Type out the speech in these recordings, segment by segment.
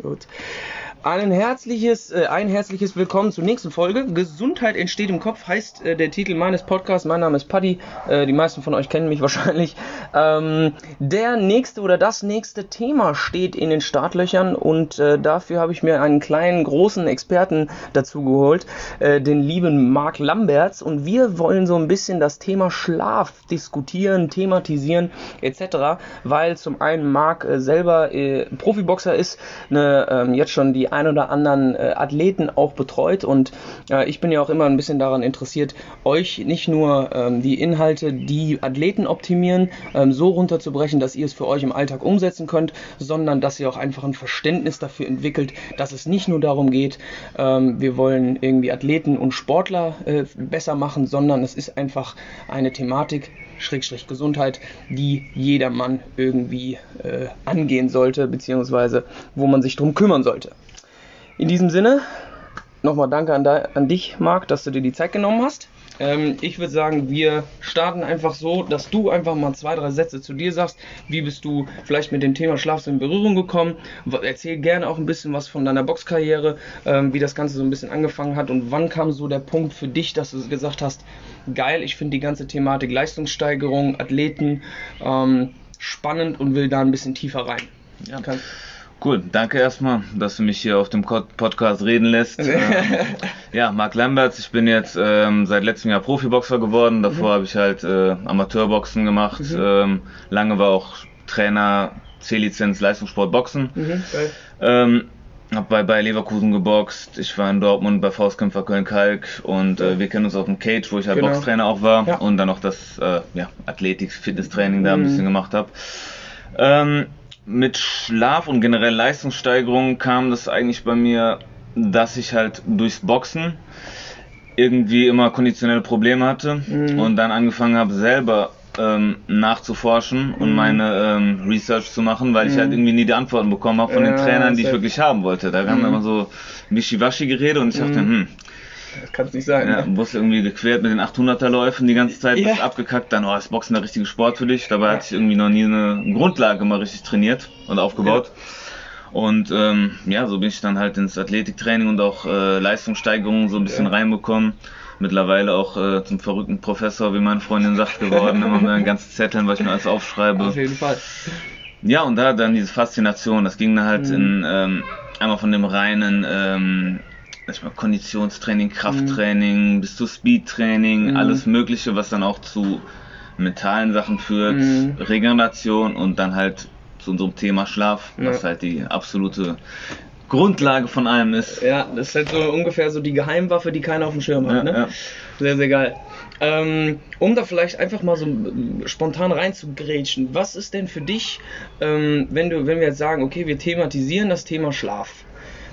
Gut. Ein herzliches, äh, ein herzliches Willkommen zur nächsten Folge. Gesundheit entsteht im Kopf heißt äh, der Titel meines Podcasts. Mein Name ist Paddy. Äh, die meisten von euch kennen mich wahrscheinlich. Ähm, der nächste oder das nächste Thema steht in den Startlöchern und dafür habe ich mir einen kleinen, großen Experten dazu geholt, den lieben Marc Lamberts. Und wir wollen so ein bisschen das Thema Schlaf diskutieren, thematisieren etc. Weil zum einen Marc selber Profiboxer ist, eine, ähm, jetzt schon die ein oder anderen äh, Athleten auch betreut. Und äh, ich bin ja auch immer ein bisschen daran interessiert, euch nicht nur ähm, die Inhalte, die Athleten optimieren, ähm, so runterzubrechen, dass ihr es für euch im Alltag umsetzen könnt, sondern dass ihr auch einfach ein Verständnis dafür entwickelt, dass es nicht nur darum geht, ähm, wir wollen irgendwie Athleten und Sportler äh, besser machen, sondern es ist einfach eine Thematik, Schrägstrich Gesundheit, die jedermann irgendwie äh, angehen sollte, beziehungsweise wo man sich drum kümmern sollte. In diesem Sinne, nochmal danke an, an, dich, Marc, dass du dir die Zeit genommen hast. Ähm, ich würde sagen, wir starten einfach so, dass du einfach mal zwei, drei Sätze zu dir sagst. Wie bist du vielleicht mit dem Thema Schlaf in Berührung gekommen? Erzähl gerne auch ein bisschen was von deiner Boxkarriere, ähm, wie das Ganze so ein bisschen angefangen hat und wann kam so der Punkt für dich, dass du gesagt hast, geil, ich finde die ganze Thematik Leistungssteigerung, Athleten ähm, spannend und will da ein bisschen tiefer rein. Ja. Kannst Cool, danke erstmal, dass du mich hier auf dem Podcast reden lässt. ähm, ja, Marc Lamberts, ich bin jetzt ähm, seit letztem Jahr Profiboxer geworden. Davor mhm. habe ich halt äh, Amateurboxen gemacht. Mhm. Ähm, lange war auch Trainer, C-Lizenz, Leistungssport Boxen. Mhm, ähm, hab bei, bei Leverkusen geboxt, ich war in Dortmund bei Faustkämpfer Köln-Kalk und äh, wir kennen uns auf dem Cage, wo ich halt genau. Boxtrainer auch war ja. und dann noch das äh, ja, Athletik-Fitness-Training da ein mhm. bisschen gemacht habe. Mit Schlaf und generell Leistungssteigerung kam das eigentlich bei mir, dass ich halt durchs Boxen irgendwie immer konditionelle Probleme hatte mhm. und dann angefangen habe selber ähm, nachzuforschen und mhm. meine ähm, Research zu machen, weil ich halt mhm. irgendwie nie die Antworten bekommen habe von ja, den Trainern, die ich wirklich haben wollte. Da kam mhm. immer so Wischiwaschi-Gerede und ich dachte, mhm. hm, das kann es nicht sein. Ja, ne? Wusste irgendwie gequert mit den 800er Läufen die ganze Zeit, ja. abgekackt, dann, oh, ist Boxen der richtige Sport für dich. Dabei ja. hatte ich irgendwie noch nie eine Grundlage mal richtig trainiert und aufgebaut. Ja. Und ähm, ja, so bin ich dann halt ins Athletiktraining und auch äh, Leistungssteigerung so ein bisschen reinbekommen. Mittlerweile auch äh, zum verrückten Professor, wie meine Freundin sagt, geworden. Immer mehr ganze Zetteln, was ich mir alles aufschreibe. Auf jeden Fall. Ja, und da dann diese Faszination, das ging dann halt mhm. in ähm, einmal von dem reinen ähm, mal, Konditionstraining, Krafttraining, mhm. bis zu Speedtraining, mhm. alles Mögliche, was dann auch zu mentalen Sachen führt, mhm. Regeneration und dann halt zu unserem Thema Schlaf, ja. was halt die absolute Grundlage von allem ist. Ja, das ist halt so ungefähr so die Geheimwaffe, die keiner auf dem Schirm hat. Ja, ne? ja. Sehr, sehr geil. Ähm, um da vielleicht einfach mal so spontan reinzugrätschen, was ist denn für dich, ähm, wenn du, wenn wir jetzt sagen, okay, wir thematisieren das Thema Schlaf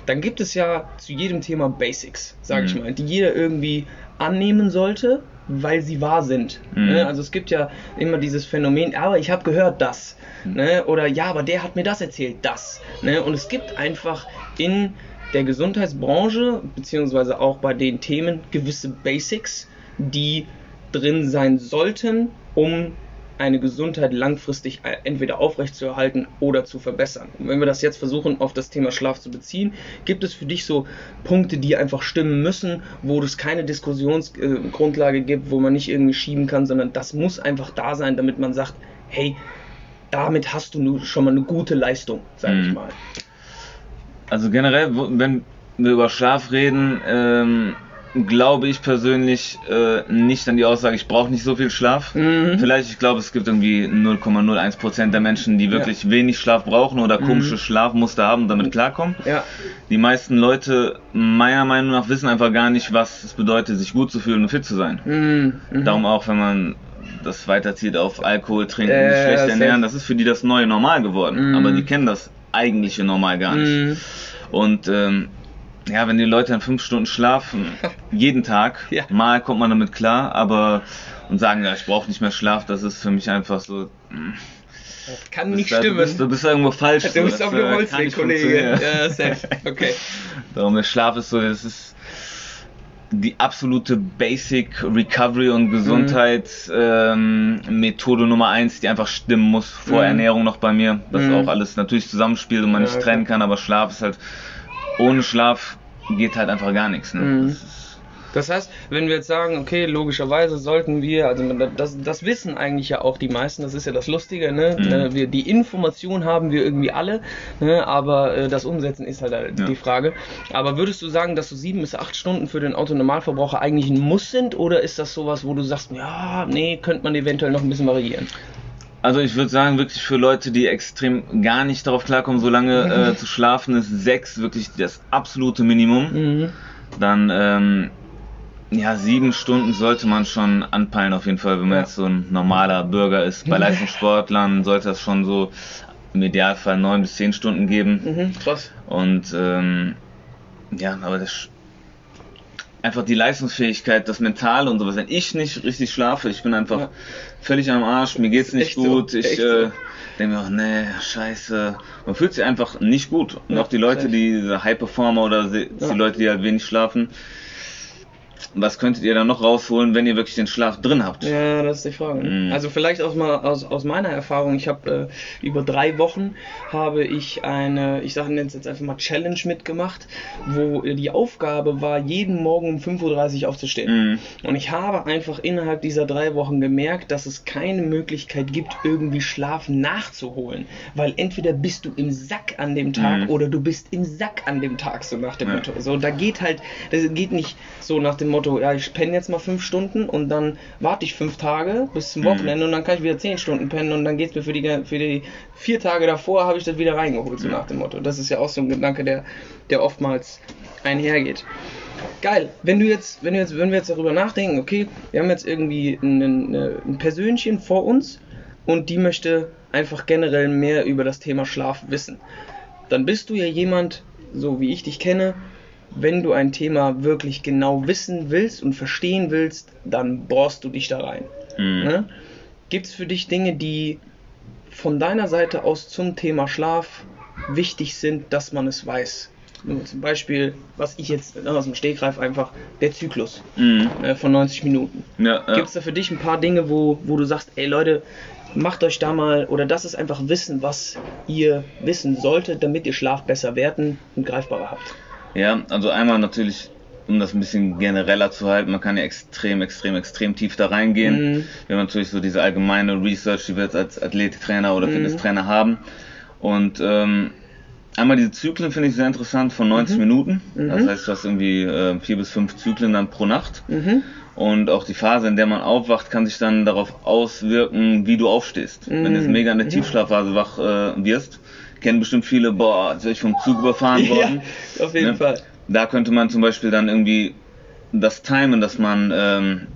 dann gibt es ja zu jedem Thema Basics, sage mhm. ich mal, die jeder irgendwie annehmen sollte, weil sie wahr sind. Mhm. Ne? Also es gibt ja immer dieses Phänomen, aber ich habe gehört das. Mhm. Ne? Oder ja, aber der hat mir das erzählt, das. Ne? Und es gibt einfach in der Gesundheitsbranche, beziehungsweise auch bei den Themen, gewisse Basics, die drin sein sollten, um eine Gesundheit langfristig äh, entweder aufrechtzuerhalten oder zu verbessern. Und wenn wir das jetzt versuchen, auf das Thema Schlaf zu beziehen, gibt es für dich so Punkte, die einfach stimmen müssen, wo es keine Diskussionsgrundlage äh, gibt, wo man nicht irgendwie schieben kann, sondern das muss einfach da sein, damit man sagt, hey, damit hast du schon mal eine gute Leistung, sage mhm. ich mal. Also generell, wenn wir über Schlaf reden, ähm, glaube ich persönlich äh, nicht an die Aussage, ich brauche nicht so viel Schlaf. Mhm. Vielleicht, ich glaube, es gibt irgendwie 0,01% der Menschen, die wirklich ja. wenig Schlaf brauchen oder komische mhm. Schlafmuster haben und damit klarkommen. Ja. Die meisten Leute, meiner Meinung nach, wissen einfach gar nicht, was es bedeutet, sich gut zu fühlen und fit zu sein. Mhm. mhm. Darum auch, wenn man das weiterzieht auf Alkohol trinken, äh, schlecht ernähren, das ist für die das neue Normal geworden. Mhm. Aber die kennen das eigentliche Normal gar nicht. Mhm. Und ähm, ja, wenn die Leute dann fünf Stunden schlafen, jeden Tag, ja. mal kommt man damit klar, aber und sagen, ja, ich brauche nicht mehr Schlaf, das ist für mich einfach so. Hm. Das kann nicht stimmen. Du bist, du bist irgendwo falsch. Du bist auf dem äh, Holzweg, Kollege. Ja, safe. Okay. Darum der Schlaf ist so, das ist die absolute Basic Recovery und Gesundheitsmethode ähm, Nummer eins, die einfach stimmen muss vor Mhm. Ernährung noch bei mir, dass Mhm. auch alles natürlich zusammenspielt und man Ja, nicht klar. trennen kann, aber Schlaf ist halt ohne Schlaf geht halt einfach gar nichts. Ne? Mhm. Das heißt, wenn wir jetzt sagen, okay, logischerweise sollten wir, also das, das wissen eigentlich ja auch die meisten, das ist ja das Lustige, ne? Mhm. Äh, Wir, die Information haben wir irgendwie alle, ne? aber äh, das Umsetzen ist halt Ja. die Frage. Aber würdest du sagen, dass so sieben bis acht Stunden für den Autonormalverbraucher eigentlich ein Muss sind oder ist das sowas, wo du sagst, ja, nee, könnte man eventuell noch ein bisschen variieren? Also ich würde sagen, wirklich für Leute, die extrem gar nicht darauf klarkommen, so lange äh, zu schlafen, ist sechs wirklich das absolute Minimum. Mhm. Dann ähm, ja, sieben Stunden sollte man schon anpeilen auf jeden Fall, wenn man Ja. jetzt so ein normaler Bürger ist. Bei Leistungssportlern sollte das schon so im Idealfall neun bis zehn Stunden geben. Mhm. Krass. Und ähm, ja, aber das einfach die Leistungsfähigkeit, das Mentale und sowas. Wenn ich nicht richtig schlafe, ich bin einfach Ja. völlig am Arsch, mir geht's nicht Echt so, gut, ich äh, so. denke mir auch, nee, scheiße. Man fühlt sich einfach nicht gut. Und Ja, auch die Leute, die High Performer oder se- Ja. die Leute, die halt wenig schlafen, was könntet ihr dann noch rausholen, wenn ihr wirklich den Schlaf drin habt? Ja, das ist die Frage. Mhm. Also vielleicht aus, mal, aus, aus meiner Erfahrung, ich habe äh, über drei Wochen habe ich eine, ich sage jetzt einfach mal Challenge mitgemacht, wo die Aufgabe war, jeden Morgen um 5.30 Uhr aufzustehen. Mhm. Und ich habe einfach innerhalb dieser drei Wochen gemerkt, dass es keine Möglichkeit gibt, irgendwie Schlaf nachzuholen. Weil entweder bist du im Sack an dem Tag Mhm. oder du bist im Sack an dem Tag, so nach dem Ja. Motto. So, da geht halt, das geht nicht so nach dem Motto, ja, ich penne jetzt mal fünf Stunden und dann warte ich fünf Tage bis zum Mhm. Wochenende und dann kann ich wieder zehn Stunden pennen und dann geht's mir für die, für die vier Tage davor habe ich das wieder reingeholt, so nach dem Motto. Das ist ja auch so ein Gedanke, der, der oftmals einhergeht. Geil. Wenn du jetzt, wenn du jetzt, wenn wir jetzt darüber nachdenken, okay, wir haben jetzt irgendwie ein, ein Persönchen vor uns und die möchte einfach generell mehr über das Thema Schlaf wissen. Dann bist du ja jemand, so wie ich dich kenne, wenn du ein Thema wirklich genau wissen willst und verstehen willst, dann bohrst du dich da rein. Mhm. Ne? Gibt es für dich Dinge, die von deiner Seite aus zum Thema Schlaf wichtig sind, dass man es weiß? Nur Zum Beispiel, was ich jetzt aus dem Stegreif einfach, der Zyklus Mhm. äh, von 90 Minuten. Ja, ja. Gibt es da für dich ein paar Dinge, wo, wo du sagst, ey Leute, macht euch da mal, oder das ist einfach Wissen, was ihr wissen solltet, damit ihr Schlaf besser werten und greifbarer habt? Ja, also einmal natürlich, um das ein bisschen genereller zu halten, man kann ja extrem, extrem, extrem tief da reingehen. Mhm. Wir haben natürlich so diese allgemeine Research, die wir jetzt als Athletiktrainer oder Mhm. Fitnesstrainer haben. Und ähm, einmal diese Zyklen finde ich sehr interessant von 90 Minuten. Das Mhm. heißt, du hast irgendwie äh, vier bis fünf Zyklen dann pro Nacht. Mhm. Und auch die Phase, in der man aufwacht, kann sich dann darauf auswirken, wie du aufstehst. Wenn du jetzt Mhm. mega in der Tiefschlafphase wach äh, wirst, kennen bestimmt viele, boah, jetzt bin ich vom Zug überfahren worden. Ja, auf jeden Ne? Fall. Da könnte man zum Beispiel dann irgendwie das timen, dass man ähm,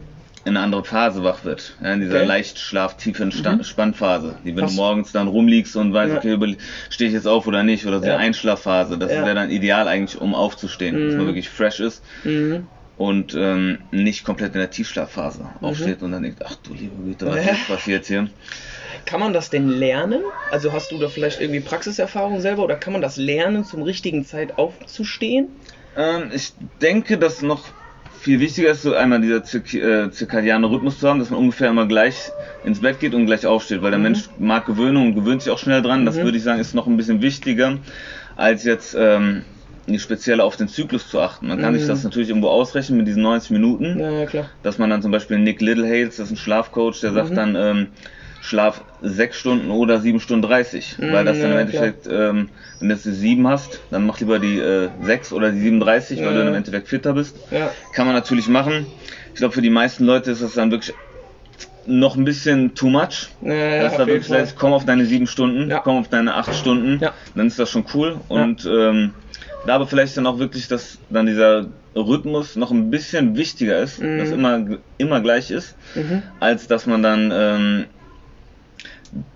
in eine andere Phase wach wird. Ja, in dieser Okay. leicht schlaftiefen Sta- Spannphase. Die, wenn Was- du morgens dann rumliegst und weißt, Ja. okay, stehe ich jetzt auf oder nicht, oder so Ja. eine Einschlafphase. Das Ja. wäre dann ideal eigentlich, um aufzustehen, dass man Mhm. wirklich fresh ist Mhm. und ähm, nicht komplett in der Tiefschlafphase aufsteht und dann denkt, ach du liebe Güte, was ist passiert hier? Kann man das denn lernen? Also hast du da vielleicht irgendwie Praxiserfahrung selber oder kann man das lernen, zum richtigen Zeit aufzustehen? Ähm, ich denke, dass noch viel wichtiger ist, so einmal dieser zirk äh, zirkadiane Rhythmus zu haben, dass man ungefähr immer gleich ins Bett geht und gleich aufsteht, weil der Mhm. Mensch mag Gewöhnung und gewöhnt sich auch schnell dran. Das Mhm. würde ich sagen, ist noch ein bisschen wichtiger, als jetzt ähm, die spezielle auf den Zyklus zu achten. Man kann Mhm. sich das natürlich irgendwo ausrechnen mit diesen 90 Minuten, Ja, ja, klar. dass man dann zum Beispiel Nick Littlehales, das ist ein Schlafcoach, der sagt Mhm. dann, ähm, Schlaf 6 Stunden oder 7 Stunden 30, Mhm, weil das dann im Endeffekt, ähm, wenn du jetzt die 7 hast, dann mach lieber die äh, 6 oder die 37, weil Ja. du dann im Endeffekt fitter bist. Ja. Kann man natürlich machen. Ich glaube, für die meisten Leute ist das dann wirklich noch ein bisschen too much. Ja, dass auf da wirklich heißt, komm auf deine 7 Stunden, Ja. komm auf deine 8 Stunden, Ja. dann ist das schon cool. Und ähm, da aber vielleicht dann auch wirklich, dass dann dieser Rhythmus noch ein bisschen wichtiger ist, Mhm. dass immer, immer gleich ist, Mhm. als dass man dann ähm,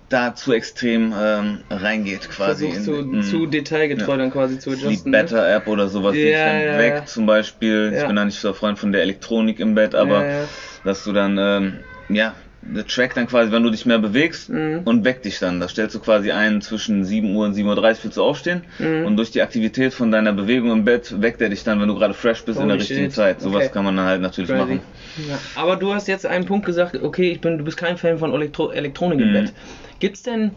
da zu extrem ähm, reingeht quasi. Versuchst du in- zu detailgetreu Ja. dann quasi zu Sleep adjusten. ne? Better App oder sowas, die Ja, ich dann ja, weg ja. zum Beispiel. Ich bin da nicht so ein Freund von der Elektronik im Bett, aber dass du dann ähm, ja trackt dann quasi, wenn du dich mehr bewegst Mhm. und weckt dich dann. Da stellst du quasi ein, zwischen 7 Uhr und 7.30 Uhr willst du aufstehen Mhm. und durch die Aktivität von deiner Bewegung im Bett weckt er dich dann, wenn du gerade fresh bist in Holy der richtigen shit. Zeit. Sowas Okay. kann man dann halt natürlich Crazy. machen. Ja. Aber du hast jetzt einen Punkt gesagt, okay, ich bin, du bist kein Fan von Elektro Elektronik im Mhm. Bett. Gibt's denn,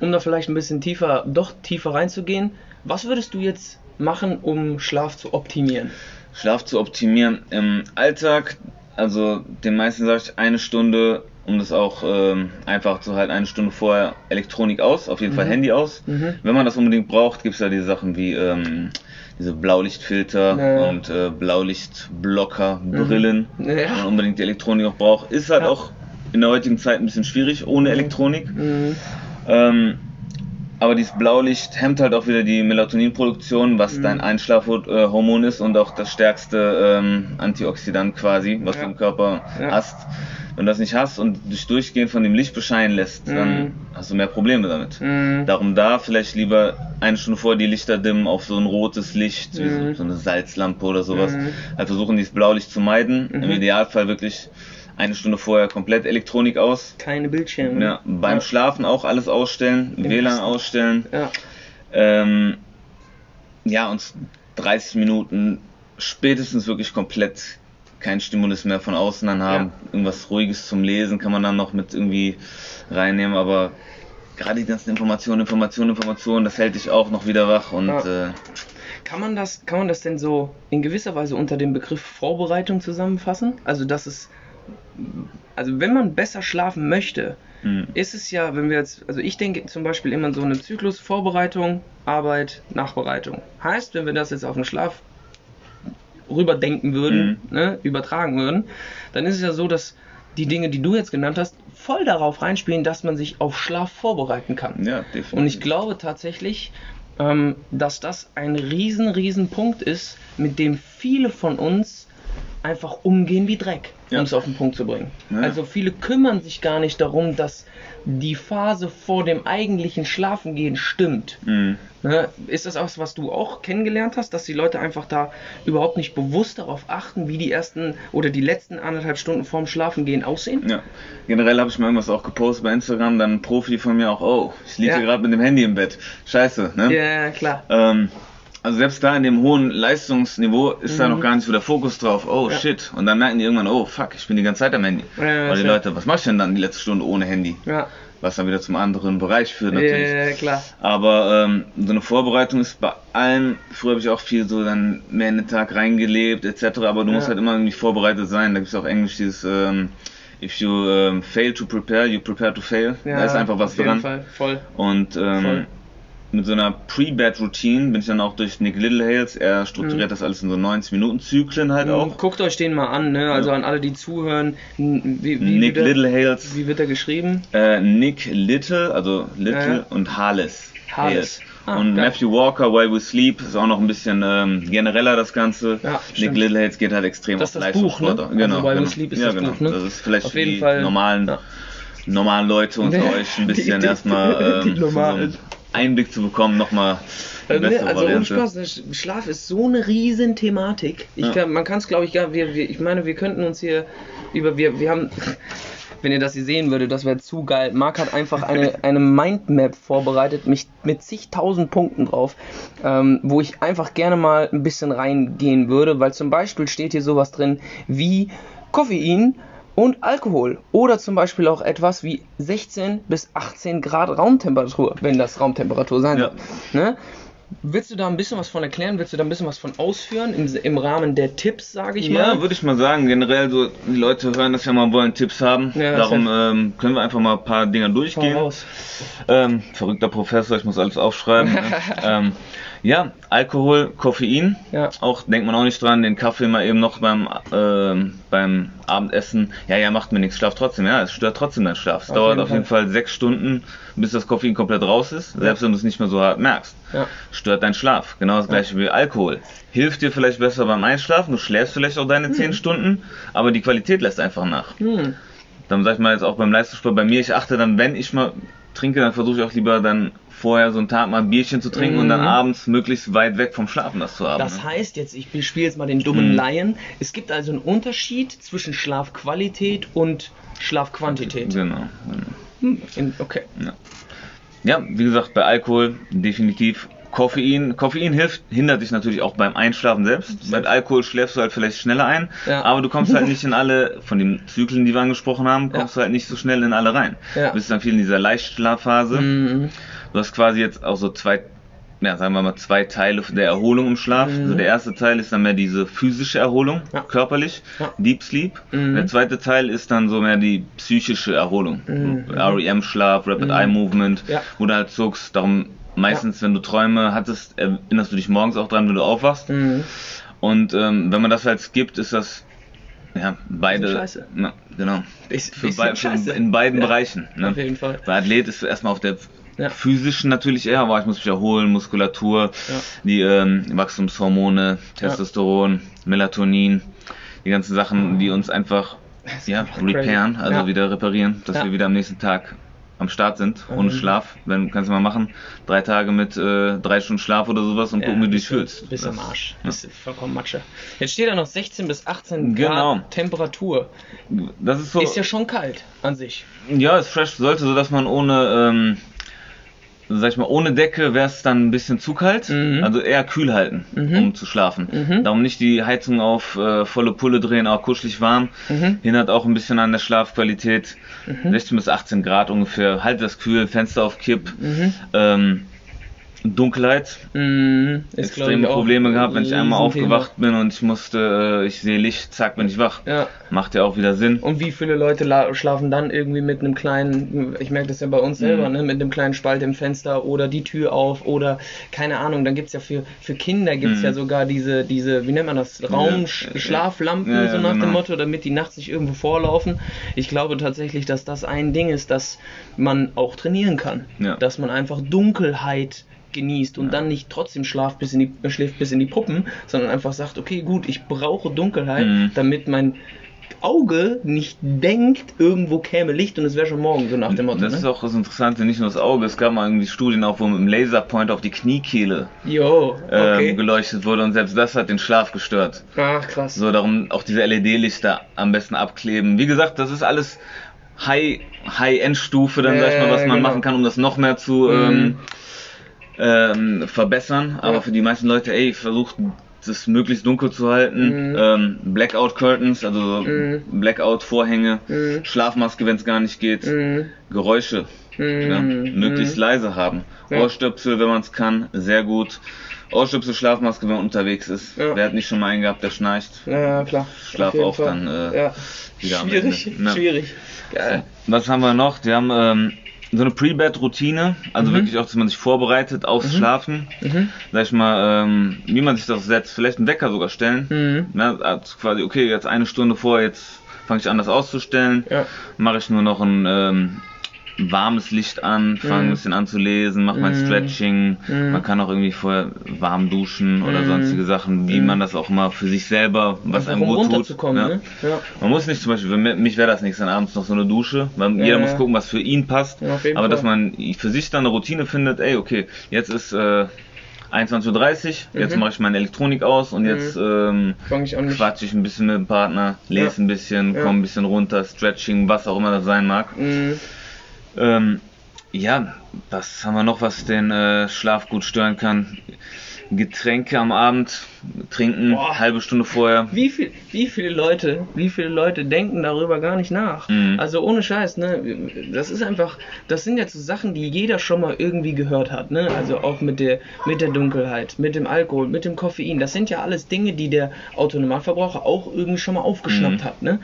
um da vielleicht ein bisschen tiefer, doch tiefer reinzugehen, was würdest du jetzt machen, um Schlaf zu optimieren? Schlaf zu optimieren im Alltag, also den meisten sage ich eine Stunde, um das auch ähm, einfach zu halten, eine Stunde vorher Elektronik aus, auf jeden Fall Handy aus. Mhm. Wenn man das unbedingt braucht, gibt es ja diese Sachen wie ähm, diese Blaulichtfilter Ja, ja. und äh, Blaulichtblocker, Brillen. Ja. Wenn man unbedingt die Elektronik auch braucht. Ist halt Ja. auch in der heutigen Zeit ein bisschen schwierig ohne Elektronik. Mhm. Ähm, aber dieses Blaulicht hemmt halt auch wieder die Melatoninproduktion, Mhm. was dein Einschlafhormon ist und auch das stärkste ähm, Antioxidant quasi, was Ja. du im Körper Ja. hast. Wenn du das nicht hast und dich durchgehend von dem Licht bescheinen lässt, dann Mhm. hast du mehr Probleme damit. Mhm. Darum da vielleicht lieber eine Stunde vor die Lichter dimmen auf so ein rotes Licht, wie so, Mhm. so eine Salzlampe oder sowas. Mhm. Also versuchen dieses Blaulicht zu meiden. Im Mhm. Idealfall wirklich eine Stunde vorher komplett Elektronik aus. Keine Bildschirme. Ja, beim Ja. Schlafen auch alles ausstellen, Ja. WLAN ausstellen. Ja. Ähm, ja, und 30 Minuten spätestens wirklich komplett kein Stimulus mehr von außen dann haben. Irgendwas Ruhiges zum Lesen kann man dann noch mit irgendwie reinnehmen, aber gerade die ganzen Informationen, Informationen, Informationen, das hält dich auch noch wieder wach und Ja. äh, Kann man das, kann man das denn so in gewisser Weise unter dem Begriff Vorbereitung zusammenfassen? Also, dass es, also wenn man besser schlafen möchte, mh, ist es ja, wenn wir jetzt, also ich denke zum Beispiel immer so eine Zyklus Vorbereitung, Arbeit, Nachbereitung. Heißt, wenn wir das jetzt auf den Schlaf rüberdenken würden, ne, übertragen würden, dann ist es ja so, dass die Dinge, die du jetzt genannt hast, voll darauf reinspielen, dass man sich auf Schlaf vorbereiten kann. ja, definitiv. Und ich glaube tatsächlich, ähm, dass das ein riesen, riesen Punkt ist, mit dem viele von uns einfach umgehen wie Dreck, Ja. um es auf den Punkt zu bringen. Ja. Also viele kümmern sich gar nicht darum, dass die Phase vor dem eigentlichen Schlafengehen stimmt. Mh. Ne? Ist das auch, was du auch kennengelernt hast, dass die Leute einfach da überhaupt nicht bewusst darauf achten, wie die ersten oder die letzten anderthalb Stunden vorm Schlafengehen aussehen? Ja, generell habe ich mal irgendwas auch gepostet bei Instagram, dann ein Profi von mir auch, oh, ich liege Ja. gerade mit dem Handy im Bett. Scheiße, ne? Ja, klar. Ähm, also selbst da in dem hohen Leistungsniveau ist da Mhm. noch gar nicht so der Fokus drauf. Oh Ja. shit. Und dann merken die irgendwann, oh fuck, ich bin die ganze Zeit am Handy. Ja, ja, Weil die. Leute, was mach ich denn dann die letzte Stunde ohne Handy? Ja, Was dann wieder zum anderen Bereich führt natürlich. ja, klar. Aber ähm, so eine Vorbereitung ist bei allem, früher habe ich auch viel so dann mehr in den Tag reingelebt etc. Aber du musst halt immer irgendwie vorbereitet sein. Da gibt es auch Englisch dieses ähm, If you ähm, fail to prepare, you prepare to fail. Ja, da ist einfach was auf jeden dran. Fall, voll. Und Voll. Mit so einer Pre-Bed-Routine bin ich dann auch durch Nick Littlehales. Er strukturiert das alles in so 90-Minuten-Zyklen halt auch. Mhm. Guckt euch den mal an, ne? Also Ja. an alle, die zuhören. Wie, wie, Nick wird Littlehales, wie wird er geschrieben? äh, Nick Little, also Little Ja, ja. und Hales. Hales. Ah, und geil. Matthew Walker, While We Sleep, ist auch noch ein bisschen ähm, genereller das Ganze. Ja, Nick. Littlehales geht halt extrem Das auf das Buch, ne? Genau, Also While We genau. Sleep ist ja, das genau. Buch, ne? Das ist vielleicht Auf für jeden die Fall, normalen, normalen Leute unter euch ein bisschen Die- die- erstmal die ähm, so normalen. Einblick zu bekommen, nochmal Also, ne, also ohne. Spaß, ne, Sch- Schlaf ist so eine riesen Thematik. Ich Ja. kann, man kann es, glaube ich, gar, wir, wir, ich meine, wir könnten uns hier über, wir, wir haben, wenn ihr das hier sehen würdet, das wäre zu geil. Marc hat einfach eine, eine Mindmap vorbereitet, mich mit zigtausend Punkten drauf, ähm, wo ich einfach gerne mal ein bisschen reingehen würde, weil zum Beispiel steht hier sowas drin wie Koffein und Alkohol oder zum Beispiel auch etwas wie 16 bis 18 Grad Raumtemperatur, wenn das Raumtemperatur sein Ja. soll. Ne? Willst du da ein bisschen was von erklären? Willst du da ein bisschen was von ausführen im, im Rahmen der Tipps, sage ich Ja, mal? würde ich mal sagen. Generell so, die Leute hören das ja mal, wollen Tipps haben. Ja, Darum ähm, können wir einfach mal ein paar Dinger Hau durchgehen. Ähm, verrückter Professor, ich muss alles aufschreiben. ne? ähm, ja, Alkohol, Koffein. Ja. Auch denkt man auch nicht dran, den Kaffee mal eben noch beim, ähm, beim Abendessen. Ja, ja, macht mir nichts, schlaf trotzdem. Ja, es stört trotzdem deinen Schlaf. Es Auf dauert jeden auf jeden Fall sechs Stunden, bis das Koffein komplett raus ist, selbst wenn du es nicht mehr so hart merkst. Ja. Stört deinen Schlaf. Genau das gleiche wie Alkohol. Hilft dir vielleicht besser beim Einschlafen, du schläfst vielleicht auch deine zehn Stunden, aber die Qualität lässt einfach nach. Hm. Dann sag ich mal jetzt auch beim Leistungssport bei mir, ich achte dann, wenn ich mal trinke, dann versuche ich auch lieber dann vorher so einen Tag mal ein Bierchen zu trinken und dann Mhm. abends möglichst weit weg vom Schlafen das zu haben. Das ne? heißt jetzt, ich spiele jetzt mal den dummen Mhm. Laien. Es gibt also einen Unterschied zwischen Schlafqualität und Schlafquantität. Genau. genau. Hm, okay. Ja, wie gesagt, bei Alkohol definitiv Koffein. Koffein hilft, hindert dich natürlich auch beim Einschlafen selbst. Bei Alkohol schläfst du halt vielleicht schneller ein, Ja. aber du kommst halt nicht in alle, von den Zyklen, die wir angesprochen haben, kommst Ja. du halt nicht so schnell in alle rein. Ja. Du bist dann viel in dieser Leichtschlafphase. Mhm. Du hast quasi jetzt auch so zwei, ja, sagen wir mal, zwei Teile der Erholung im Schlaf. Mhm. Also der erste Teil ist dann mehr diese physische Erholung, körperlich. Deep Sleep. Mhm. Der zweite Teil ist dann so mehr die psychische Erholung. Mhm. REM-Schlaf, Rapid Eye Movement, wo du halt zuckst. Darum meistens, wenn du Träume hattest, erinnerst du dich morgens auch dran, wenn du aufwachst. Mhm. Und ähm, wenn man das halt skippt, ist das ja beide. scheiße. Na, genau. Ist, Für, ist bei, ja für in beiden Ja, Bereichen. Ne? Auf jeden Fall. Bei Athlet ist erstmal auf der Ja. physischen natürlich eher, aber ich muss mich erholen, Muskulatur, Ja. die ähm, Wachstumshormone, Testosteron, Melatonin, die ganzen Sachen, die uns einfach ja, repairen, also Ja. wieder reparieren, dass Ja. wir wieder am nächsten Tag am Start sind, ohne Mhm. Schlaf. Wenn, kannst du mal machen, drei Tage mit äh, drei Stunden Schlaf oder sowas und gucken, wie du dich fühlst. Bist am Arsch. Bist du vollkommen Matsche. Jetzt steht da noch 16 bis 18 Genau. Grad Temperatur. Das ist so. Ist ja schon kalt an sich. Ja, ist fresh, sollte so, dass man ohne, ähm, sag ich mal, ohne Decke wäre es dann ein bisschen zu kalt. Mhm. Also eher kühl halten, Mhm. um zu schlafen. Mhm. Darum nicht die Heizung auf äh, volle Pulle drehen, auch kuschelig warm. Mhm. Hindert auch ein bisschen an der Schlafqualität. 16 bis 18 Grad ungefähr. Halt das kühl, Fenster auf Kipp. Mhm. Ähm, Dunkelheit. Mhm. Glaub Extreme Probleme gehabt, wenn ich einmal aufgewacht bin und ich musste, äh, ich sehe Licht, zack, bin ich wach. Ja. Macht ja auch wieder Sinn. Und wie viele Leute la- schlafen dann irgendwie mit einem kleinen, ich merke das ja bei uns selber, Mhm. ne, mit einem kleinen Spalt im Fenster oder die Tür auf oder keine Ahnung, dann gibt's ja für, für Kinder gibt's Mhm. ja sogar diese, diese, wie nennt man das, Raumschlaflampen, Ja, ja, so nach dem genau. Motto, damit die nachts nicht irgendwo vorlaufen. Ich glaube tatsächlich, dass das ein Ding ist, das man auch trainieren kann. Dass man einfach Dunkelheit genießt und dann nicht trotzdem schlaft bis in die, äh, schläft bis in die Puppen, sondern einfach sagt, okay, gut, ich brauche Dunkelheit, Mhm. damit mein Auge nicht denkt, irgendwo käme Licht und es wäre schon morgen, so nach dem Motto. Das ne? ist auch das Interessante, nicht nur das Auge. Es gab mal irgendwie Studien auch, wo mit dem Laserpoint auf die Kniekehle Jo, okay. ähm, geleuchtet wurde und selbst das hat den Schlaf gestört. Ach, krass. So, darum auch diese LED-Lichter am besten abkleben. Wie gesagt, das ist alles High, High-End-Stufe, dann Ja, sag ich mal, was man genau. machen kann, um das noch mehr zu ähm, ähm, verbessern. Aber Ja. für die meisten Leute, ey, versucht das möglichst dunkel zu halten. Mhm. Ähm, Blackout Curtains, also so Mhm. Blackout Vorhänge, Mhm. Schlafmaske, wenn es gar nicht geht, Mhm. Geräusche. Mhm. Ja, möglichst Mhm. leise haben. Ja. Ohrstöpsel, wenn man es kann, sehr gut. Ohrstöpsel, Schlafmaske, wenn man unterwegs ist. Ja. Wer hat nicht schon mal einen gehabt, der schnarcht? Ja, klar. Schlaf Auf Fall. dann, äh, ja. wieder am Schwierig, Ende. Ja. schwierig. Geil. Was haben wir noch? Die haben ähm, so eine Pre-Bed-Routine, also Mhm. wirklich auch, dass man sich vorbereitet aufs Schlafen. Mhm. Sag ich mal, ähm, wie man sich das setzt, vielleicht einen Wecker sogar stellen. Mhm. Ne, also quasi, okay, jetzt eine Stunde vor, jetzt fange ich an, das auszustellen. Ja. Mache ich nur noch ein ähm, warmes Licht an, fange ein Mhm. bisschen an zu lesen, mache mein Mhm. Stretching. Mhm. Man kann auch irgendwie vorher warm duschen oder Mhm. sonstige Sachen, wie Mhm. man das auch immer für sich selber, was einem gut tut. Ja. ne? Ja. Man muss nicht zum Beispiel, für mi- mich wäre das nichts, dann abends noch so eine Dusche, weil Ja, jeder muss gucken, was für ihn passt. Aber dass man für sich dann eine Routine findet, ey, okay, jetzt ist äh, 21.30 Uhr, jetzt Mhm. mache ich meine Elektronik aus und jetzt ähm, ich quatsche ich ein bisschen mit dem Partner, lese ein bisschen, komme ein bisschen runter, Stretching, was auch immer das sein mag. Mhm. Ähm, ja, was haben wir noch, was den äh, Schlaf gut stören kann? Getränke am Abend trinken, Boah. halbe Stunde vorher. Wie, viel, wie viele Leute, wie viele Leute denken darüber gar nicht nach? Mhm. Also ohne Scheiß, ne? Das ist einfach, das sind jetzt so Sachen, die jeder schon mal irgendwie gehört hat, ne? Also auch mit der, mit der Dunkelheit, mit dem Alkohol, mit dem Koffein. Das sind ja alles Dinge, die der Autonomalverbraucher auch irgendwie schon mal aufgeschnappt Mhm. hat, ne?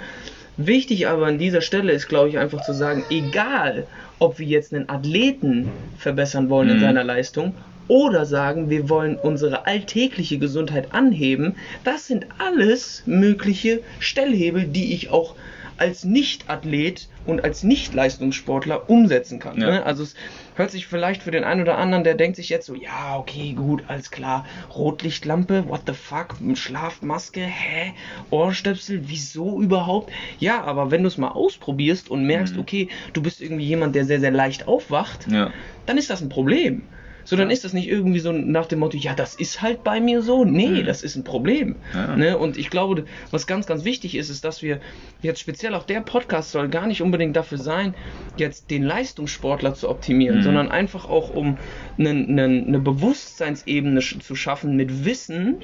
Wichtig aber an dieser Stelle ist, glaube ich, einfach zu sagen, egal, ob wir jetzt einen Athleten verbessern wollen in Mhm. seiner Leistung oder sagen, wir wollen unsere alltägliche Gesundheit anheben, das sind alles mögliche Stellhebel, die ich auch als Nicht-Athlet und als Nicht-Leistungssportler umsetzen kann. Ja. Ne? Also es hört sich vielleicht für den einen oder anderen, der denkt sich jetzt so, ja, okay, gut, alles klar, Rotlichtlampe, what the fuck, Schlafmaske, hä, Ohrstöpsel, wieso überhaupt? Ja, aber wenn du es mal ausprobierst und merkst, okay, du bist irgendwie jemand, der sehr, sehr leicht aufwacht, Ja. dann ist das ein Problem. So, dann ist das nicht irgendwie so nach dem Motto, ja, das ist halt bei mir so. Nee, das ist ein Problem. Ja. Ne? Und ich glaube, was ganz, ganz wichtig ist, ist, dass wir jetzt speziell auch der Podcast soll gar nicht unbedingt dafür sein, jetzt den Leistungssportler zu optimieren, sondern einfach auch um eine, eine, eine Bewusstseinsebene zu schaffen mit Wissen,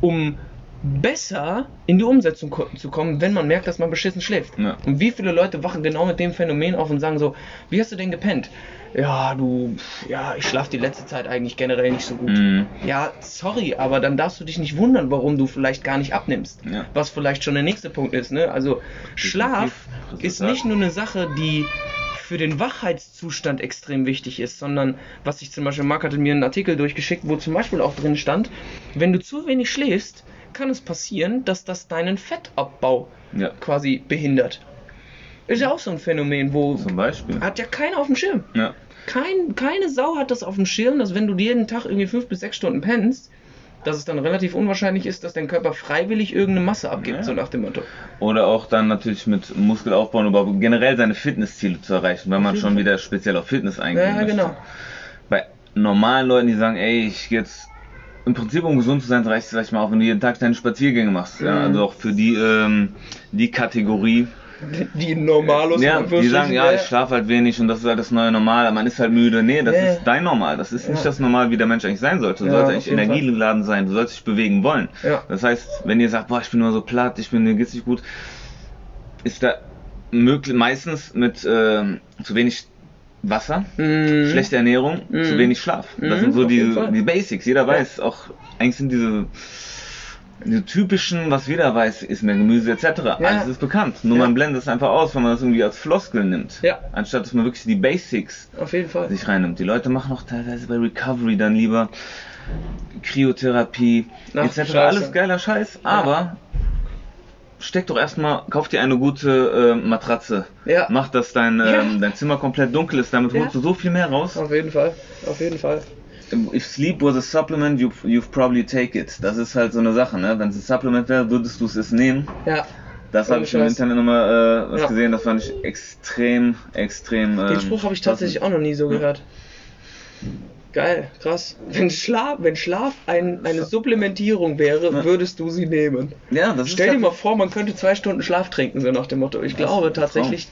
um besser in die Umsetzung ko zu kommen, wenn man merkt, dass man beschissen schläft. Ja. Und wie viele Leute wachen genau mit dem Phänomen auf und sagen so, wie hast du denn gepennt? Ja, du, ja, ich schlafe die letzte Zeit eigentlich generell nicht so gut. Mhm. Ja, sorry, aber dann darfst du dich nicht wundern, warum du vielleicht gar nicht abnimmst. Ja. Was vielleicht schon der nächste Punkt ist, ne? Also Schlaf ist nicht nur eine Sache, die für den Wachheitszustand extrem wichtig ist, sondern was ich zum Beispiel, Marc hatte mir einen Artikel durchgeschickt, wo zum Beispiel auch drin stand, wenn du zu wenig schläfst, kann es passieren, dass das deinen Fettabbau Ja. quasi behindert. Ist ja auch so ein Phänomen, wo Zum Beispiel. hat ja keiner auf dem Schirm. Ja. Kein, keine Sau hat das auf dem Schirm, dass wenn du jeden Tag irgendwie fünf bis sechs Stunden pennst, dass es dann relativ unwahrscheinlich ist, dass dein Körper freiwillig irgendeine Masse abgibt, Ja. so nach dem Motto. Oder auch dann natürlich mit Muskelaufbau und überhaupt generell seine Fitnessziele zu erreichen, wenn man schon wieder speziell auf Fitness eingehen Ja, möchte. genau. Bei normalen Leuten, die sagen, ey, ich jetzt im Prinzip um gesund zu sein, reicht es ich mal auch, wenn du jeden Tag deine Spaziergänge machst. Ja, Mhm. also auch für die ähm, die Kategorie. Die Normalos, Ja, die sagen, ja, ich schlafe halt wenig und das ist halt das neue Normal, man ist halt müde. Nee, das Ja. ist dein Normal. Das ist nicht das Normal, wie der Mensch eigentlich sein sollte. Du sollst eigentlich energiegeladen sein, du sollst dich bewegen wollen. Das heißt, wenn ihr sagt, boah, ich bin nur so platt, ich bin, mir geht's nicht gut, ist da möglich, meistens mit ähm, zu wenig Wasser, Mhm. schlechte Ernährung, Mhm. zu wenig Schlaf. Das Mhm, sind so auf jeden die, die Basics. Jeder weiß auch, eigentlich sind diese, diese typischen, was jeder weiß, ist mehr Gemüse etc. Ja. Alles ist bekannt. Nur Ja. man blendet es einfach aus, wenn man das irgendwie als Floskel nimmt. Ja. Anstatt dass man wirklich die Basics Auf jeden Fall. sich reinnimmt. Die Leute machen auch teilweise bei Recovery dann lieber Kryotherapie etc. Alles geiler Scheiß, aber steck doch erstmal, kauf dir eine gute äh, Matratze. Ja. Mach, dass dein, ähm, dein Zimmer komplett dunkel ist, damit holst du so viel mehr raus. Auf jeden Fall. Auf jeden Fall. If sleep was a supplement, you, you've probably take it. Das ist halt so eine Sache, ne? Wenn es ein Supplement wäre, würdest du es nehmen. Ja. Das habe ich im. Internet nochmal äh, was Ja. gesehen, das fand ich extrem, extrem. Den Spruch habe ich tatsächlich auch noch nie so gehört. Geil, krass. Wenn Schlaf, wenn Schlaf ein, eine Supplementierung wäre, würdest du sie nehmen. Ja, das Stell ist dir mal vor, man könnte zwei Stunden Schlaf trinken, so nach dem Motto. Ich glaube tatsächlich,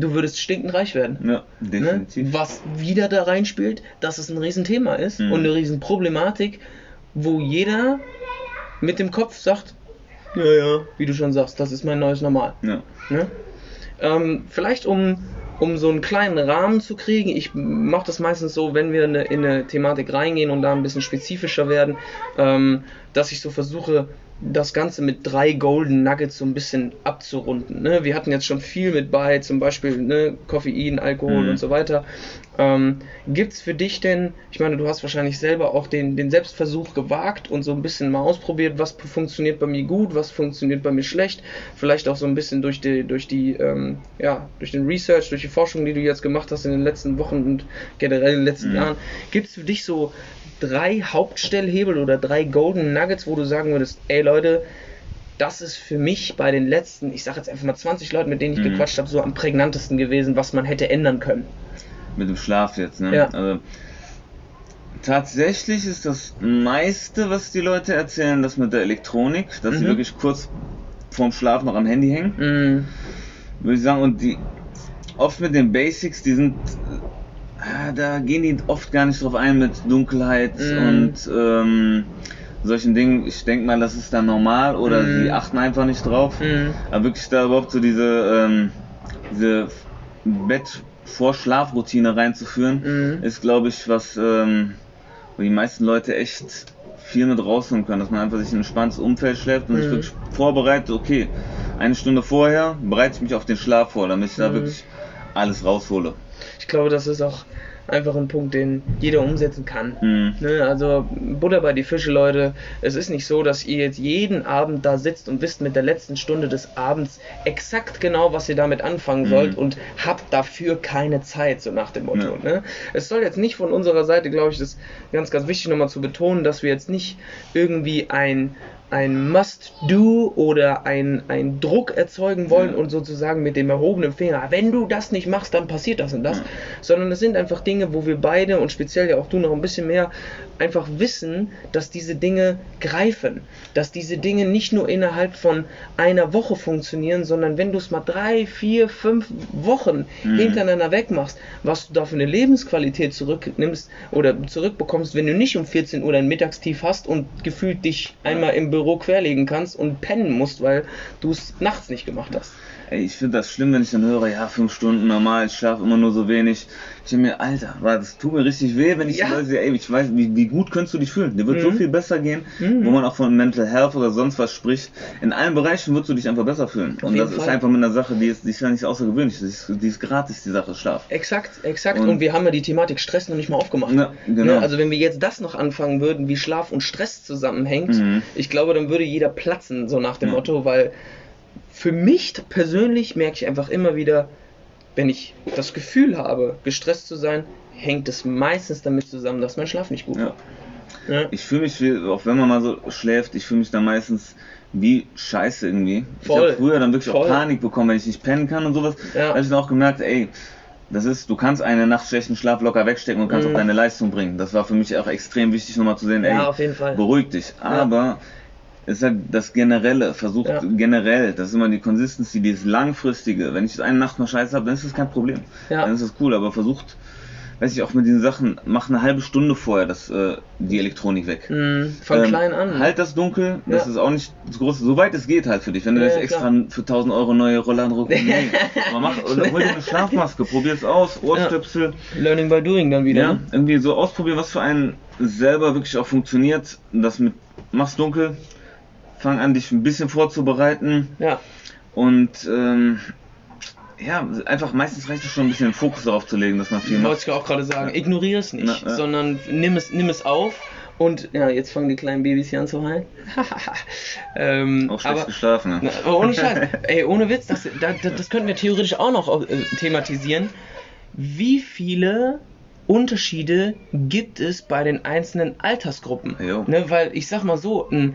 du würdest stinkend reich werden. Ja, Ne? definitiv. Was wieder da reinspielt, dass es ein Riesenthema ist Mhm. und eine Riesenproblematik, wo jeder mit dem Kopf sagt, ja, ja, wie du schon sagst, das ist mein neues Normal. Ja. Ne? Ähm, vielleicht um, um so einen kleinen Rahmen zu kriegen, ich mache das meistens so, wenn wir in eine, in eine Thematik reingehen und da ein bisschen spezifischer werden, ähm, dass ich so versuche, das Ganze mit drei Golden Nuggets so ein bisschen abzurunden. Ne? Wir hatten jetzt schon viel mit bei, zum Beispiel ne, Koffein, Alkohol Mhm. und so weiter. Ähm, Gibt es für dich denn, ich meine, du hast wahrscheinlich selber auch den, den Selbstversuch gewagt und so ein bisschen mal ausprobiert, was funktioniert bei mir gut, was funktioniert bei mir schlecht, vielleicht auch so ein bisschen durch die, durch die, ähm, ja, durch den Research, durch die Forschung, die du jetzt gemacht hast in den letzten Wochen und generell in den letzten Mhm. Jahren. Gibt es für dich so drei Hauptstellhebel oder drei Golden Nuggets, wo du sagen würdest, ey Leute, das ist für mich bei den letzten, ich sag jetzt einfach mal 20 Leuten, mit denen ich Mhm. gequatscht habe, so am prägnantesten gewesen, was man hätte ändern können. Mit dem Schlaf jetzt, ne? Ja. Also, tatsächlich ist das meiste, was die Leute erzählen, das mit der Elektronik, dass sie Mhm. wirklich kurz vorm Schlaf noch am Handy hängen, Mm, würde ich sagen. Und die oft mit den Basics, die sind, da gehen die oft gar nicht drauf ein mit Dunkelheit Mhm. und ähm, solchen Dingen. Ich denke mal, das ist dann normal oder Mhm. sie achten einfach nicht drauf. mm, Aber wirklich da überhaupt so diese, ähm, diese Bett vor Schlafroutine reinzuführen, Mhm. ist glaube ich was, ähm, wo die meisten Leute echt viel mit rausholen können, dass man einfach sich in ein entspanntes Umfeld schläft und sich Mhm. wirklich vorbereitet, okay, eine Stunde vorher bereite ich mich auf den Schlaf vor, damit ich da Mhm. wirklich alles raushole. Ich glaube, das ist auch einfach ein Punkt, den jeder umsetzen kann. Mhm. Ne, also Butter bei die Fische, Leute. Es ist nicht so, dass ihr jetzt jeden Abend da sitzt und wisst mit der letzten Stunde des Abends exakt genau, was ihr damit anfangen sollt und habt dafür keine Zeit, so nach dem Motto. Ja. Ne? Es soll jetzt nicht von unserer Seite, glaube ich, das ist ganz, ganz wichtig nochmal zu betonen, dass wir jetzt nicht irgendwie ein ein Must-Do oder ein, ein Druck erzeugen wollen Ja. und sozusagen mit dem erhobenen Finger, wenn du das nicht machst, dann passiert das und das, Ja. sondern es sind einfach Dinge, wo wir beide und speziell ja auch du noch ein bisschen mehr einfach wissen, dass diese Dinge greifen, dass diese Dinge nicht nur innerhalb von einer Woche funktionieren, sondern wenn du es mal drei, vier, fünf Wochen hintereinander wegmachst, was du da für eine Lebensqualität zurücknimmst oder zurückbekommst, wenn du nicht um 14 Uhr dein Mittagstief hast und gefühlt dich einmal im Büro querlegen kannst und pennen musst, weil du es nachts nicht gemacht hast. Ey, ich finde das schlimm, wenn ich dann höre, ja, fünf Stunden normal, ich schlafe immer nur so wenig. Ich denke mir, Alter, das tut mir richtig weh, wenn ich Ja. Leute ey, ich weiß, wie, wie gut könntest du dich fühlen? Dir wird so Mhm. viel besser gehen, wo man auch von Mental Health oder sonst was spricht. In allen Bereichen würdest du dich einfach besser fühlen. Und jeden das ist Fall. einfach mit einer Sache, die ist, die ist ja nicht außergewöhnlich, die ist, die ist gratis, die Sache, Schlaf. Exakt, exakt. Und, Und- wir haben ja die Thematik Stress noch nicht mal aufgemacht. Ja, genau. Ne, Also wenn wir jetzt das noch anfangen würden, wie Schlaf und Stress zusammenhängt, Mhm. ich glaube, dann würde jeder platzen, so nach dem Ja. Motto, weil für mich persönlich merke ich einfach immer wieder, wenn ich das Gefühl habe, gestresst zu sein, hängt es meistens damit zusammen, dass mein Schlaf nicht gut Ja. war. Ja. Ich fühle mich, auch wenn man mal so schläft, ich fühle mich dann meistens wie scheiße irgendwie. Ich Voll. habe früher dann wirklich Voll. auch Panik bekommen, wenn ich nicht pennen kann und sowas. Ja. Da habe ich dann auch gemerkt, ey, das ist, du kannst eine Nacht schlechten Schlaf locker wegstecken und kannst Mhm. auch deine Leistung bringen. Das war für mich auch extrem wichtig, nochmal zu sehen, ey, Ja, auf jeden Fall. beruhig dich. Aber ist halt das Generelle, versucht Ja. generell, das ist immer die Consistency, dieses Langfristige. Wenn ich eine Nacht mal scheiße habe, dann ist das kein Problem. Ja. Dann ist das cool, aber versucht, weiß ich auch mit diesen Sachen, mach eine halbe Stunde vorher das, äh, die Elektronik weg. Mhm. Von Ähm, klein an. Halt das dunkel, das Ja. ist auch nicht das große, soweit es geht halt für dich. Wenn du jetzt extra klar. für 1000 Euro neue Rollladen nee. Aber mach, oder hol dir eine Schlafmaske, probier's aus, Ohrstöpsel. Learning by doing dann wieder. Ja, ne? irgendwie so ausprobieren, was für einen selber wirklich auch funktioniert. Das mit, mach's dunkel, fang an, dich ein bisschen vorzubereiten Ja. und, ähm, ja, einfach meistens reicht es schon ein bisschen den Fokus darauf zu legen, dass man viel Wollte macht. ich auch gerade sagen. Ignoriere es nicht, Na, ja. sondern nimm es, nimm es auf. Und ja, jetzt fangen die kleinen Babys hier an zu heulen. ähm, Auch schlecht aber, geschlafen, ne? na, ohne Scheiß, ey, ohne Witz, das, das, das könnten wir theoretisch auch noch äh, thematisieren. Wie viele Unterschiede gibt es bei den einzelnen Altersgruppen? Jo. Ne, weil ich sag mal so, ein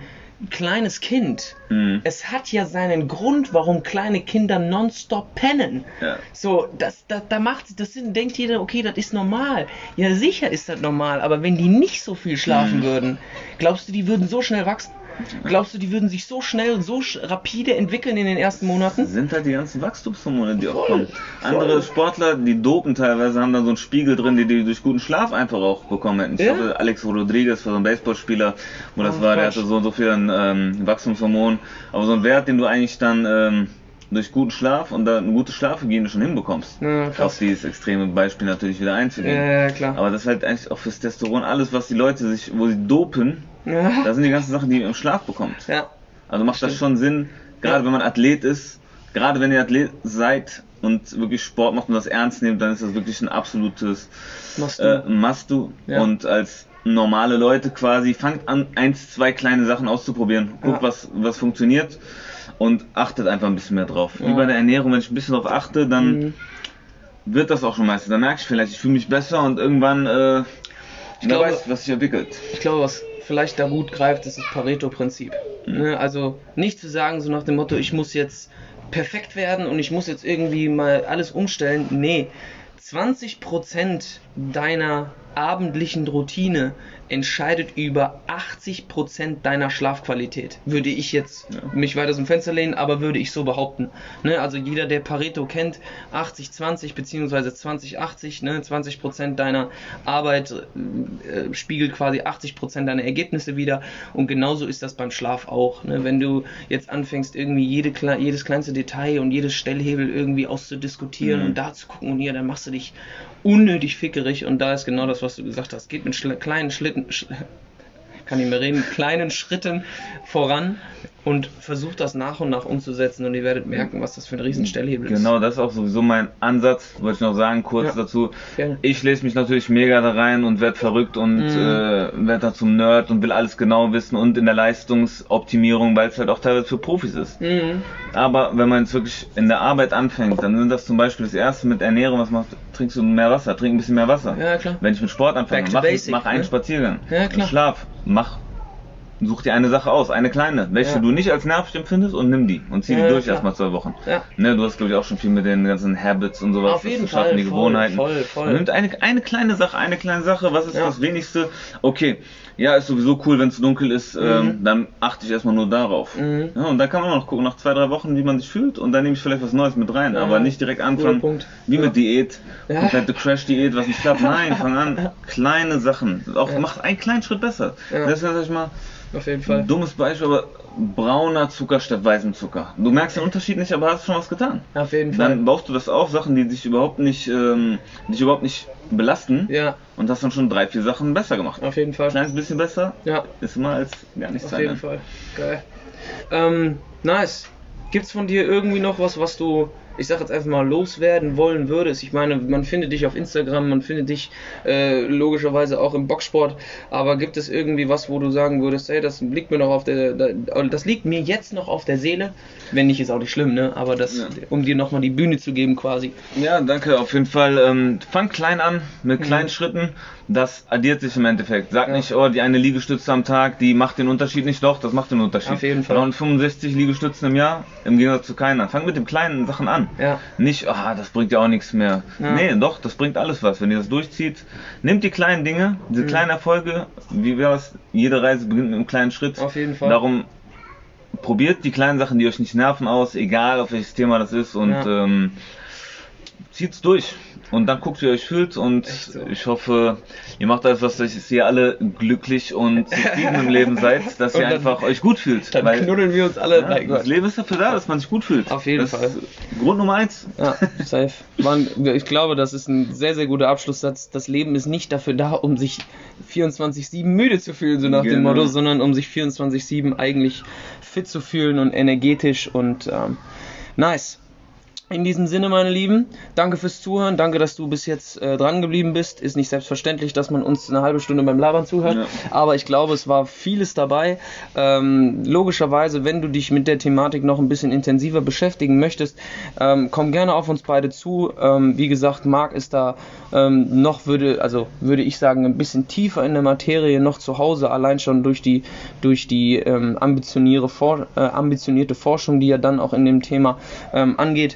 kleines Kind, Mhm. es hat ja seinen Grund, warum kleine Kinder nonstop pennen. Ja. So, das, da, da macht, das sind, denkt jeder, okay, das ist normal. Ja, sicher ist das normal, aber wenn die nicht so viel schlafen Mhm. würden, glaubst du, die würden so schnell wachsen? Glaubst du, die würden sich so schnell und so rapide entwickeln in den ersten Monaten? sind halt die ganzen Wachstumshormone, die auch Voll, kommen. Andere voll. Sportler, die dopen teilweise, haben da so einen Spiegel drin, die die durch guten Schlaf einfach auch bekommen hätten. Ich Ja? glaube, Alex Rodriguez war so ein Baseballspieler, wo das Oh, war, der hatte so und so viel an ähm, Wachstumshormonen. Aber so ein Wert, den du eigentlich dann ähm, durch guten Schlaf und dann eine gute Schlafhygiene schon hinbekommst. Ja. Auf dieses extreme Beispiel natürlich wieder einzugehen. Ja, ja, klar. Aber das ist halt eigentlich auch fürs Testosteron alles, was die Leute sich, wo sie dopen, Ja, das sind die ganzen Sachen, die ihr im Schlaf bekommt. ja. Also macht das schon Sinn, gerade Ja. wenn man Athlet ist, gerade wenn ihr Athlet seid und wirklich Sport macht und das ernst nehmt, dann ist das wirklich ein absolutes Machst du. äh, Must-Do. Ja. Und als normale Leute quasi, fangt an, eins, zwei kleine Sachen auszuprobieren. Guckt, Ja. was, was funktioniert und achtet einfach ein bisschen mehr drauf. Wie bei der Ernährung, wenn ich ein bisschen drauf achte, dann Mhm. wird das auch schon meistens. Dann merke ich vielleicht, ich fühle mich besser und irgendwann, äh, wer glaube- weiß, was sich entwickelt. Ich glaube, was vielleicht da gut greift, ist das Pareto-Prinzip. Ne? Also nicht zu sagen, so nach dem Motto, ich muss jetzt perfekt werden und ich muss jetzt irgendwie mal alles umstellen. Nee, 20% deiner abendlichen Routine entscheidet über 80% deiner Schlafqualität. Würde ich jetzt Ja. mich weiter dem Fenster lehnen, aber würde ich so behaupten. Ne? Also jeder, der Pareto kennt, 80-20 beziehungsweise 20-80, ne? 20% deiner Arbeit äh, spiegelt quasi 80% deiner Ergebnisse wieder und genauso ist das beim Schlaf auch. Ne? Wenn du jetzt anfängst, irgendwie jede, jedes kleinste Detail und jedes Stellhebel irgendwie auszudiskutieren Mhm. und da zu gucken und hier, dann machst du dich unnötig fickerig und da ist genau das, was du gesagt hast. Geht mit schl kleinen Schlitten, kann ich mehr reden, kleinen Schritten voran und versucht das nach und nach umzusetzen und ihr werdet merken, was das für ein Riesenstellhebel ist. Genau, das ist auch sowieso mein Ansatz, wollte ich noch sagen, kurz Ja. dazu. Gerne. Ich lese mich natürlich mega da rein und werde verrückt und Mhm. äh, werde da zum Nerd und will alles genau wissen und in der Leistungsoptimierung, weil es halt auch teilweise für Profis ist. Mhm. Aber wenn man jetzt wirklich in der Arbeit anfängt, dann sind das zum Beispiel das erste mit Ernährung, was machst du? Trinkst du mehr Wasser, trink ein bisschen mehr Wasser. Ja, klar. Wenn ich mit Sport anfange, mach, basic, mach einen ne? Spaziergang. Ja, klar. Schlaf, mach. Such dir eine Sache aus, eine kleine, welche Ja. du nicht als nervig empfindest und nimm die und zieh Ja, die durch klar. erstmal zwei Wochen. Ja. Ne, du hast glaube ich auch schon viel mit den ganzen Habits und sowas. Auf jeden das zu schaffen, Fall, die voll, Gewohnheiten. voll, voll. Man nimmt eine, eine kleine Sache, eine kleine Sache, was ist Ja. das wenigste? Okay, ja, ist sowieso cool, wenn es dunkel ist, ähm, dann achte ich erstmal nur darauf. Mhm. Ja, und dann kann man auch noch gucken, nach zwei, drei Wochen, wie man sich fühlt und dann nehme ich vielleicht was Neues mit rein, Ja, aber nicht direkt anfangen, wie mit Diät, Ja. komplette Crash-Diät, was nicht klappt. Nein, fang an, kleine Sachen. Auch macht einen kleinen Schritt besser. Ja. Das ist, sag ich mal, Auf jeden Fall. dummes Beispiel, aber brauner Zucker statt weißem Zucker. Du merkst den Unterschied nicht, aber hast schon was getan. Auf jeden Fall. Dann baust du das auf, Sachen, die dich überhaupt nicht, ähm, dich überhaupt nicht belasten Ja, und hast dann schon drei, vier Sachen besser gemacht. auf jeden Fall. Ein kleines bisschen besser Ja, ist immer als gar nichts auf jeden. Fall. Geil. Ähm, nice. Gibt's von dir irgendwie noch was, was du, ich sag jetzt einfach mal, loswerden wollen würdest? Ich meine, man findet dich auf Instagram, man findet dich äh, logischerweise auch im Boxsport, aber gibt es irgendwie was, wo du sagen würdest, hey, das liegt mir noch auf der, das liegt mir jetzt noch auf der Seele? Wenn nicht, ist auch nicht schlimm, ne? Aber das, Ja. um dir nochmal die Bühne zu geben quasi. Ja, danke, auf jeden Fall. Ähm, fang klein an, mit kleinen Mhm. Schritten. Das addiert sich im Endeffekt. Sag Ja. nicht, oh, die eine Liegestütze am Tag, die macht den Unterschied nicht. Doch, das macht den Unterschied. Auf jeden Fall. 65 Liegestützen im Jahr, im Gegensatz zu keiner. Fang mit den kleinen Sachen an. Ja. Nicht, ah, das bringt ja auch nichts mehr. Ja. Nee, doch, das bringt alles was. Wenn ihr das durchzieht, nehmt die kleinen Dinge, diese Mhm. kleinen Erfolge, wie wäre es? Jede Reise beginnt mit einem kleinen Schritt. Auf jeden Fall. Darum probiert die kleinen Sachen, die euch nicht nerven, aus, egal auf welches Thema das ist und Ja. ähm, zieht's durch. Und dann guckt, wie ihr euch fühlt und so. ich hoffe, ihr macht alles, was dass ihr alle glücklich und zufrieden im Leben seid, dass Und ihr dann- einfach euch gut fühlt. Dann Weil knuddeln wir uns alle. ja, das. Leben ist dafür da, dass man sich gut fühlt. Auf jeden das Fall. Grund Nummer eins. Ja, safe. Man, ich glaube, das ist ein sehr, sehr guter Abschlusssatz. Das Leben ist nicht dafür da, um sich 24-7 müde zu fühlen, so nach dem Genau. Motto, sondern um sich 24-7 eigentlich fit zu fühlen und energetisch und ähm, nice. In diesem Sinne, meine Lieben, danke fürs Zuhören, danke, dass du bis jetzt äh, dran geblieben bist. Ist nicht selbstverständlich, dass man uns eine halbe Stunde beim Labern zuhört, Ja. aber ich glaube, es war vieles dabei. Ähm, logischerweise, wenn du dich mit der Thematik noch ein bisschen intensiver beschäftigen möchtest, ähm, komm gerne auf uns beide zu. Ähm, wie gesagt, Marc ist da ähm, noch, würde, also würde ich sagen, ein bisschen tiefer in der Materie, noch zu Hause, allein schon durch die, durch die ähm, ambitionierte, For äh, ambitionierte Forschung, die er dann auch in dem Thema ähm, angeht.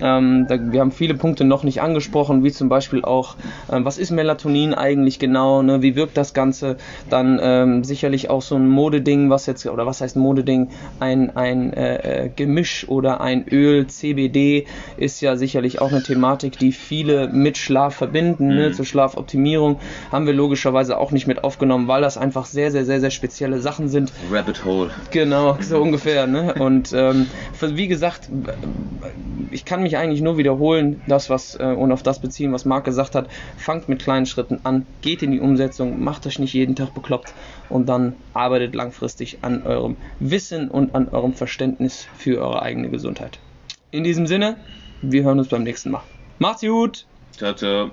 Ähm, da, wir haben viele Punkte noch nicht angesprochen, wie zum Beispiel auch, ähm, was ist Melatonin eigentlich genau, ne? wie wirkt das Ganze, dann ähm, sicherlich auch so ein Modeding, was jetzt, oder was heißt Modeding, ein, ein äh, äh, Gemisch oder ein Öl, CBD, ist ja sicherlich auch eine Thematik, die viele mit Schlaf verbinden, ne? zur Schlafoptimierung, haben wir logischerweise auch nicht mit aufgenommen, weil das einfach sehr, sehr, sehr, sehr spezielle Sachen sind, Rabbit Hole. Genau, so ungefähr. Ne? Und ähm, wie gesagt, ich kann mich eigentlich nur wiederholen, das was äh, und auf das beziehen, was Marc gesagt hat. Fangt mit kleinen Schritten an, geht in die Umsetzung, macht euch nicht jeden Tag bekloppt und dann arbeitet langfristig an eurem Wissen und an eurem Verständnis für eure eigene Gesundheit. In diesem Sinne, wir hören uns beim nächsten Mal. Macht's gut! Ciao, ciao.